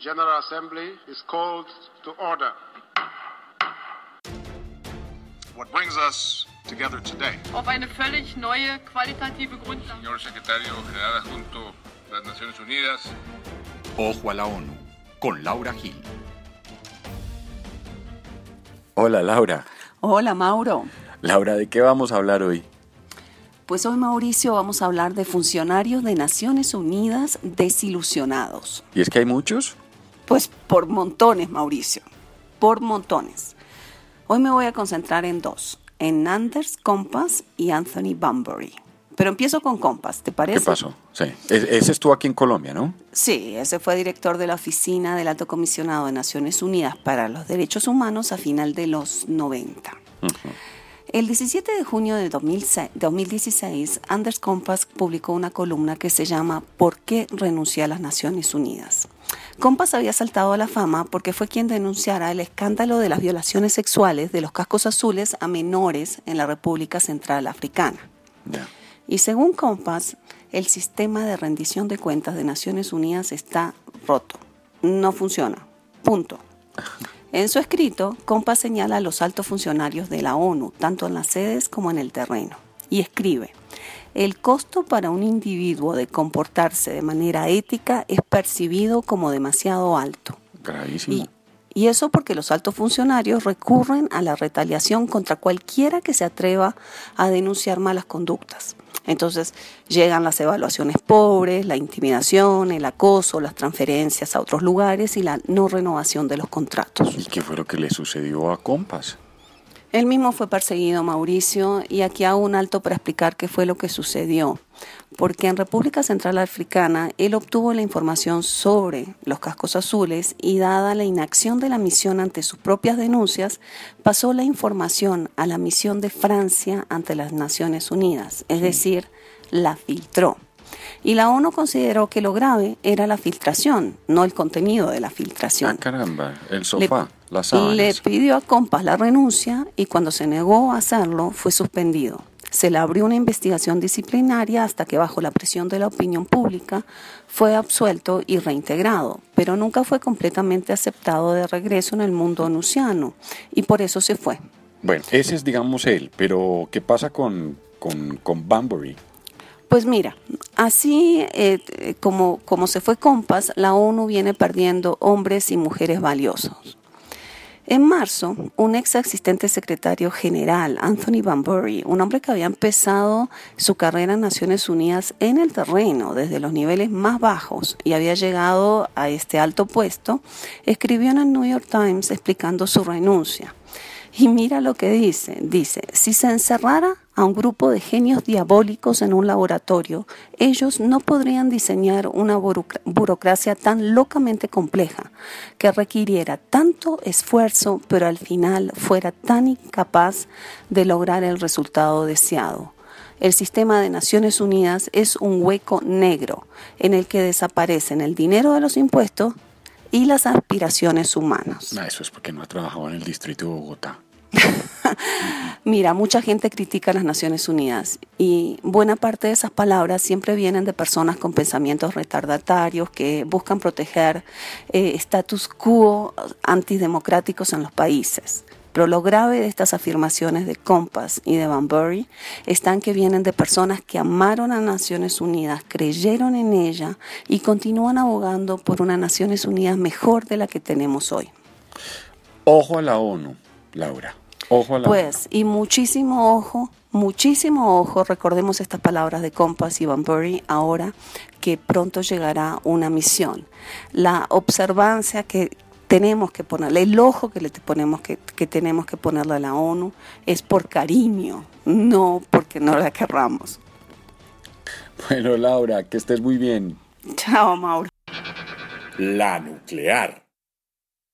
General Assembly is called to order. What brings us together today? Auf eine völlig neue qualitative Grundlage. Señor Secretario General Adjunto de las Naciones Unidas. Ojo a la ONU, con Laura Gil. Hola Laura. Hola Mauro. Laura, ¿de qué vamos a hablar hoy? Pues hoy Mauricio vamos a hablar de funcionarios de Naciones Unidas desilusionados. ¿Y es que hay muchos? Pues por montones, Mauricio. Por montones. Hoy me voy a concentrar en dos, en Anders Compass y Anthony Bunbury. Pero empiezo con Compass, ¿te parece? ¿Qué pasó? Sí. E-, ese estuvo aquí en Colombia, ¿no? Sí, ese fue director de la Oficina del Alto Comisionado de Naciones Unidas para los Derechos Humanos a final de los 90. El 17 de junio de 2016, Anders Compass publicó una columna que se llama ¿Por qué renuncié a las Naciones Unidas? Compass había saltado a la fama porque fue quien denunciara el escándalo de las violaciones sexuales de los cascos azules a menores en la República Central Africana. Y según Compass, el sistema de rendición de cuentas de Naciones Unidas está roto. No funciona. Punto. En su escrito, Compass señala a los altos funcionarios de la ONU, tanto en las sedes como en el terreno, y escribe, el costo para un individuo de comportarse de manera ética es percibido como demasiado alto. Gravísimo. Y, eso porque los altos funcionarios recurren a la retaliación contra cualquiera que se atreva a denunciar malas conductas. Entonces llegan las evaluaciones pobres, la intimidación, el acoso, las transferencias a otros lugares y la no renovación de los contratos. ¿Y qué fue lo que le sucedió a Compass? Él mismo fue perseguido, Mauricio, y aquí hago un alto para explicar qué fue lo que sucedió. Porque en República Central Africana él obtuvo la información sobre los cascos azules y dada la inacción de la misión ante sus propias denuncias, pasó la información a la misión de Francia ante las Naciones Unidas, es decir, la filtró. Y la ONU consideró que lo grave era la filtración, no el contenido de la filtración. Ah, caramba, el sofá, le, las sábanas. Le pidió a Compass la renuncia y cuando se negó a hacerlo fue suspendido. Se le abrió una investigación disciplinaria hasta que bajo la presión de la opinión pública fue absuelto y reintegrado, pero nunca fue completamente aceptado de regreso en el mundo onusiano y por eso se fue. Bueno, ese es digamos él, pero ¿qué pasa con, con, con Bunbury? Pues mira, así eh, como, como se fue Compass, la ONU viene perdiendo hombres y mujeres valiosos. En marzo, un ex asistente secretario general, Anthony Bunbury, un hombre que había empezado su carrera en Naciones Unidas en el terreno, desde los niveles más bajos, y había llegado a este alto puesto, escribió en el New York Times explicando su renuncia. Y mira lo que dice. Dice, si se encerrara a un grupo de genios diabólicos en un laboratorio, ellos no podrían diseñar una burocracia tan locamente compleja que requiriera tanto esfuerzo, pero al final fuera tan incapaz de lograr el resultado deseado. El sistema de Naciones Unidas es un hueco negro en el que desaparecen el dinero de los impuestos y las aspiraciones humanas. No, eso es porque no ha trabajado en el distrito de Bogotá. Mira, mucha gente critica a las Naciones Unidas y buena parte de esas palabras siempre vienen de personas con pensamientos retardatarios que buscan proteger eh, status quo antidemocráticos en los países. Pero lo grave de estas afirmaciones de Compass y de Van Bury están que vienen de personas que amaron a Naciones Unidas, creyeron en ella y continúan abogando por una Naciones Unidas mejor de la que tenemos hoy. Ojo a la ONU, Laura. Ojo a la Pues, y muchísimo ojo, muchísimo ojo, recordemos estas palabras de Compass y Van Bury ahora que pronto llegará una misión. La observancia que tenemos que ponerle, el ojo que le ponemos que, que tenemos que ponerle a la ONU es por cariño, no porque no la querramos. Bueno, Laura, que estés muy bien. Chao, Mauro. La nuclear.